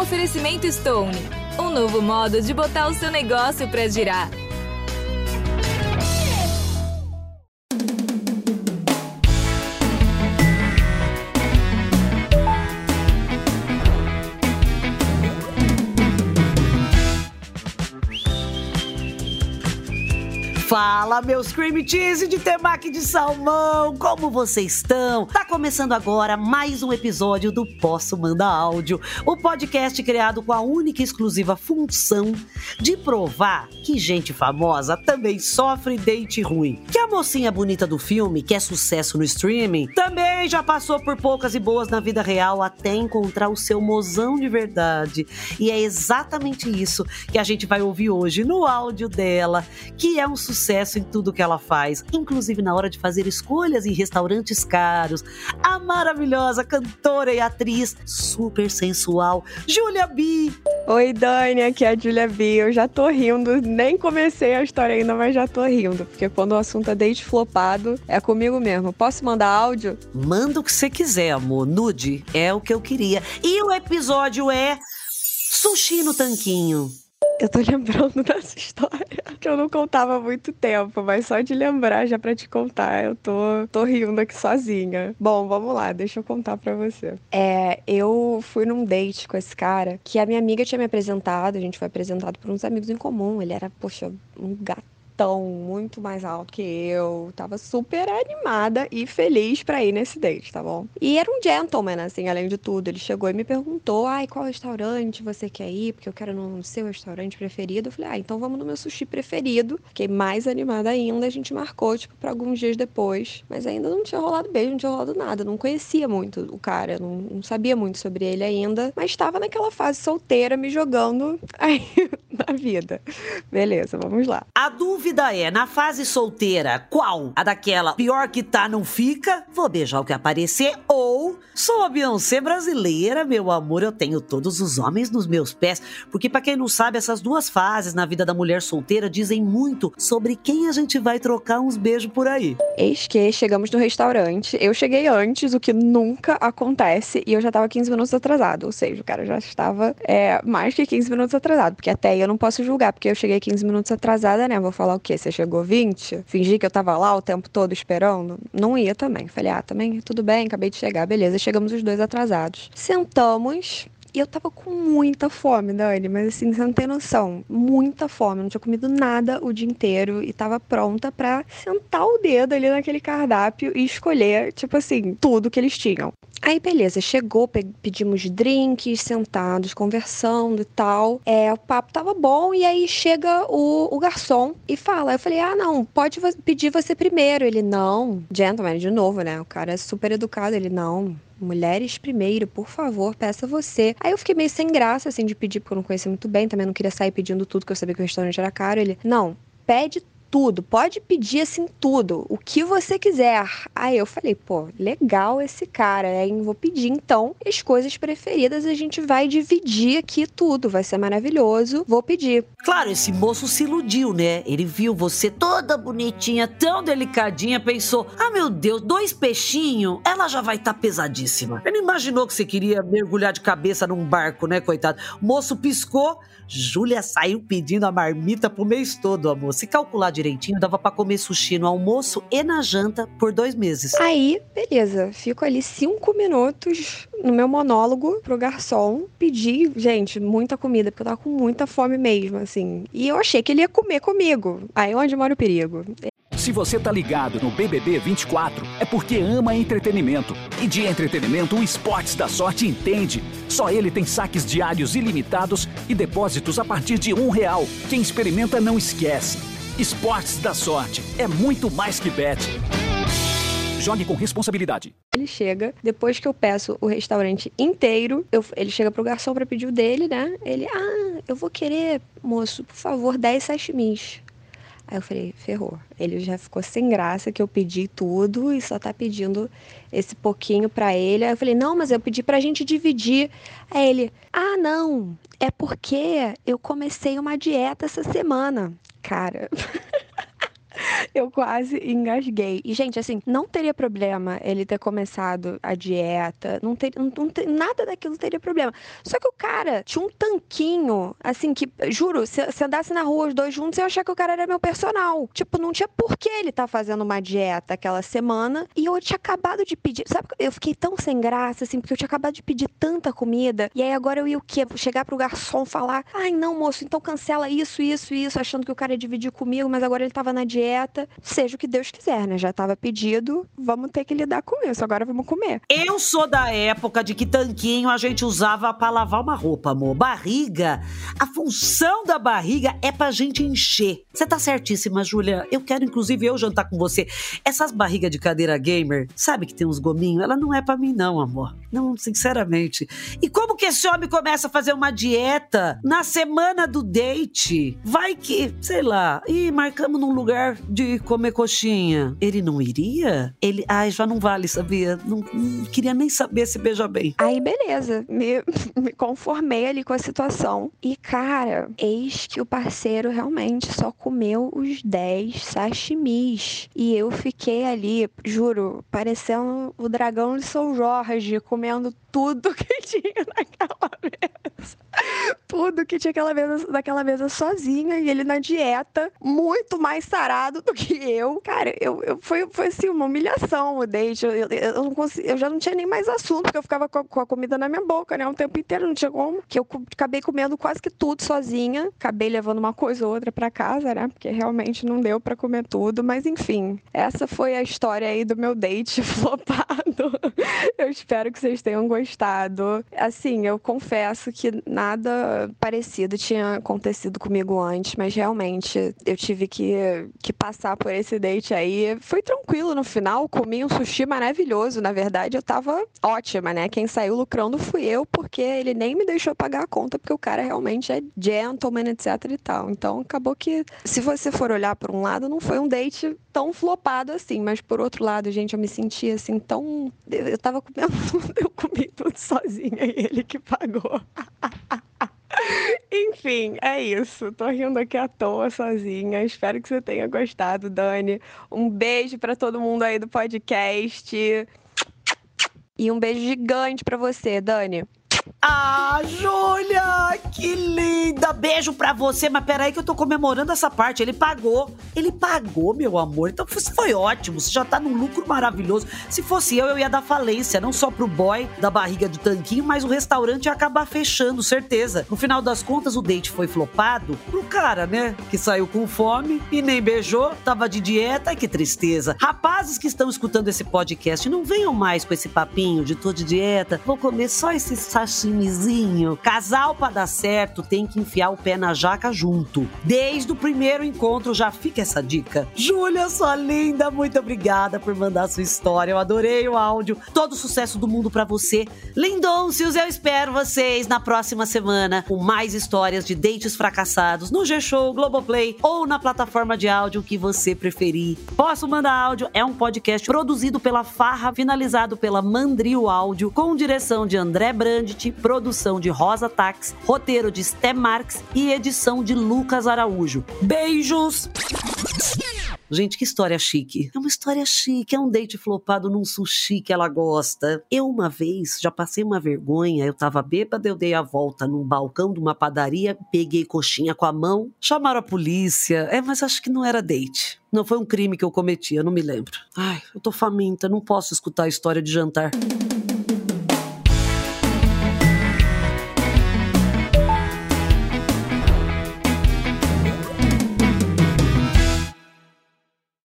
Oferecimento Stone. Um novo modo de botar o seu negócio para girar. Fala, meus cream cheese de temaki de salmão! Como vocês estão? Tá começando agora mais um episódio do Posso Mandar Áudio, o podcast criado com a única e exclusiva função de provar que gente famosa também sofre date ruim. Que a mocinha bonita do filme, que é sucesso no streaming, também já passou por poucas e boas na vida real até encontrar o seu mozão de verdade. E é exatamente isso que a gente vai ouvir hoje no áudio dela, que é um sucesso sucesso em tudo que ela faz, inclusive na hora de fazer escolhas em restaurantes caros. A maravilhosa cantora e atriz super sensual, Julia B. Oi, Dani, aqui é a Julia B. Eu já tô rindo, nem comecei a história ainda, mas já tô rindo, porque quando o assunto é date flopado, é comigo mesmo. Posso mandar áudio? Manda o que você quiser, amor. Nude é o que eu queria. E o episódio é Sushi no Tanquinho. Eu tô lembrando dessa história que eu não contava há muito tempo, mas só de lembrar já para te contar, eu tô, tô rindo aqui sozinha. Bom, vamos lá, deixa eu contar para você. É, eu fui num date com esse cara que a minha amiga tinha me apresentado, a gente foi apresentado por uns amigos em comum. Ele era, poxa, um gato tão muito mais alto que eu. Tava super animada e feliz para ir nesse date, tá bom? E era um gentleman, assim, além de tudo. Ele chegou e me perguntou: ai, qual restaurante você quer ir? Porque eu quero no seu restaurante preferido. Eu falei: ah, então vamos no meu sushi preferido. Fiquei mais animada ainda. A gente marcou, tipo, pra alguns dias depois. Mas ainda não tinha rolado beijo, não tinha rolado nada. Não conhecia muito o cara, não, não sabia muito sobre ele ainda. Mas estava naquela fase solteira, me jogando aí na vida. Beleza, vamos lá. A dúvida é, na fase solteira, qual? A daquela pior que tá não fica, vou beijar o que aparecer, ou sou a Beyoncé brasileira, meu amor, eu tenho todos os homens nos meus pés. Porque para quem não sabe, essas duas fases na vida da mulher solteira dizem muito sobre quem a gente vai trocar uns beijos por aí. Eis que chegamos no restaurante, eu cheguei antes, o que nunca acontece, e eu já tava 15 minutos atrasado, ou seja, o cara já estava é, mais que 15 minutos atrasado, porque até eu não posso julgar, porque eu cheguei 15 minutos atrasada, né? Vou falar o quê? Você chegou 20? Fingir que eu tava lá o tempo todo esperando? Não ia também. Falei, ah, também tudo bem, acabei de chegar, beleza. Chegamos os dois atrasados. Sentamos, e eu tava com muita fome, Dani, mas assim, você não tem noção. Muita fome. Não tinha comido nada o dia inteiro e tava pronta para sentar o dedo ali naquele cardápio e escolher, tipo assim, tudo que eles tinham. Aí, beleza, chegou, pedimos drinks, sentados, conversando e tal. É, o papo tava bom, e aí chega o, o garçom e fala. Eu falei, ah, não, pode pedir você primeiro. Ele, não, gentleman, de novo, né? O cara é super educado. Ele, não, mulheres primeiro, por favor, peça você. Aí eu fiquei meio sem graça, assim, de pedir, porque eu não conhecia muito bem, também não queria sair pedindo tudo, que eu sabia que o restaurante era caro. Ele, não, pede tudo, pode pedir assim tudo, o que você quiser. Aí eu falei, pô, legal esse cara, hein? Vou pedir então as coisas preferidas, a gente vai dividir aqui tudo, vai ser maravilhoso. Vou pedir. Claro, esse moço se iludiu, né? Ele viu você toda bonitinha, tão delicadinha, pensou: "Ah, meu Deus, dois peixinhos, ela já vai estar tá pesadíssima". Ele imaginou que você queria mergulhar de cabeça num barco, né, coitado? O moço piscou, Júlia saiu pedindo a marmita pro mês todo, amor. Se calcular direitinho, dava para comer sushi no almoço e na janta por dois meses. Aí, beleza. Fico ali cinco minutos no meu monólogo pro garçom pedir, gente, muita comida, porque eu tava com muita fome mesmo, assim. E eu achei que ele ia comer comigo. Aí onde mora o perigo? Se você tá ligado no BBB 24, é porque ama entretenimento. E de entretenimento, o Esportes da Sorte entende. Só ele tem saques diários ilimitados e depósitos a partir de um real. Quem experimenta não esquece. Esportes da Sorte é muito mais que bet. Jogue com responsabilidade. Ele chega, depois que eu peço o restaurante inteiro, eu, ele chega pro garçom para pedir o dele, né? Ele, ah, eu vou querer, moço, por favor, 10 sashimis. Aí eu falei, ferrou. Ele já ficou sem graça que eu pedi tudo e só tá pedindo esse pouquinho para ele. Aí eu falei, não, mas eu pedi pra gente dividir. Aí ele, ah, não, é porque eu comecei uma dieta essa semana. Cara. eu quase engasguei. E, gente, assim, não teria problema ele ter começado a dieta, não ter, não, não ter, nada daquilo teria problema. Só que o cara tinha um tanquinho, assim, que, juro, se, se andasse na rua os dois juntos, eu ia achar que o cara era meu personal. Tipo, não tinha por que ele tá fazendo uma dieta aquela semana e eu tinha acabado de pedir. Sabe, eu fiquei tão sem graça, assim, porque eu tinha acabado de pedir tanta comida e aí agora eu ia o quê? Chegar pro garçom falar: ai, não, moço, então cancela isso, isso, isso, achando que o cara ia dividir comigo, mas agora ele tava na dieta. Seja o que Deus quiser, né? Já tava pedido, vamos ter que lidar com isso. Agora vamos comer. Eu sou da época de que tanquinho a gente usava para lavar uma roupa, amor. Barriga, a função da barriga é pra gente encher. Você tá certíssima, Júlia. Eu quero, inclusive, eu jantar com você. Essas barrigas de cadeira gamer, sabe que tem uns gominhos? Ela não é para mim, não, amor. Não, sinceramente. E como que esse homem começa a fazer uma dieta na semana do date? Vai que, sei lá, e marcamos num lugar de comer coxinha. Ele não iria? Ele, ai, já não vale, sabia? Não, não queria nem saber se beija bem. Aí, beleza. Me, me conformei ali com a situação. E, cara, eis que o parceiro realmente só comeu os 10 sashimis. E eu fiquei ali, juro, parecendo o dragão de São Jorge, comendo tudo que tinha naquela mesa. Tudo que tinha aquela mesa, naquela mesa sozinha e ele na dieta, muito mais sarado do que eu. Cara, eu, eu foi, foi assim, uma humilhação o date. Eu, eu, eu, não consegui, eu já não tinha nem mais assunto, porque eu ficava com a, com a comida na minha boca, né? O tempo inteiro, não tinha como. Que eu acabei comendo quase que tudo sozinha. Acabei levando uma coisa ou outra para casa, né? Porque realmente não deu para comer tudo. Mas enfim, essa foi a história aí do meu date flopado. Eu espero que vocês tenham gostado. Assim, eu confesso que nada parecido tinha acontecido comigo antes, mas realmente eu tive que, que passar por esse date aí. Foi tranquilo no final, comi um sushi maravilhoso. Na verdade, eu tava ótima, né? Quem saiu lucrando fui eu, porque ele nem me deixou pagar a conta, porque o cara realmente é gentleman, etc e tal. Então acabou que, se você for olhar por um lado, não foi um date tão flopado assim, mas por outro lado, gente, eu me senti assim tão. Eu tava comendo, eu comi tudo sozinha e ele que pagou. Enfim, é isso. Tô rindo aqui à toa sozinha. Espero que você tenha gostado, Dani. Um beijo para todo mundo aí do podcast. E um beijo gigante para você, Dani. Ah, Júlia, que linda! Beijo pra você, mas peraí que eu tô comemorando essa parte. Ele pagou. Ele pagou, meu amor. Então isso foi ótimo. Você já tá num lucro maravilhoso. Se fosse eu, eu ia dar falência, não só pro boy da barriga do tanquinho, mas o restaurante ia acabar fechando, certeza. No final das contas, o date foi flopado pro cara, né? Que saiu com fome e nem beijou, tava de dieta. Que tristeza. Rapazes que estão escutando esse podcast, não venham mais com esse papinho de tô de dieta, vou comer só esse sashimi timezinho. Casal para dar certo tem que enfiar o pé na jaca junto. Desde o primeiro encontro já fica essa dica. Júlia, sua linda, muito obrigada por mandar sua história. Eu adorei o áudio. Todo o sucesso do mundo para você. Lindôncios, eu espero vocês na próxima semana com mais histórias de dates fracassados no G-Show, Globoplay ou na plataforma de áudio que você preferir. Posso Mandar Áudio é um podcast produzido pela Farra, finalizado pela Mandrio Áudio, com direção de André Brandt, produção de Rosa Tax, roteiro de Sté Marx e edição de Lucas Araújo. Beijos! Gente, que história chique. É uma história chique, é um date flopado num sushi que ela gosta. Eu, uma vez, já passei uma vergonha, eu tava bêbada, eu dei a volta num balcão de uma padaria, peguei coxinha com a mão, chamaram a polícia. É, mas acho que não era date. Não foi um crime que eu cometi, eu não me lembro. Ai, eu tô faminta, não posso escutar a história de jantar.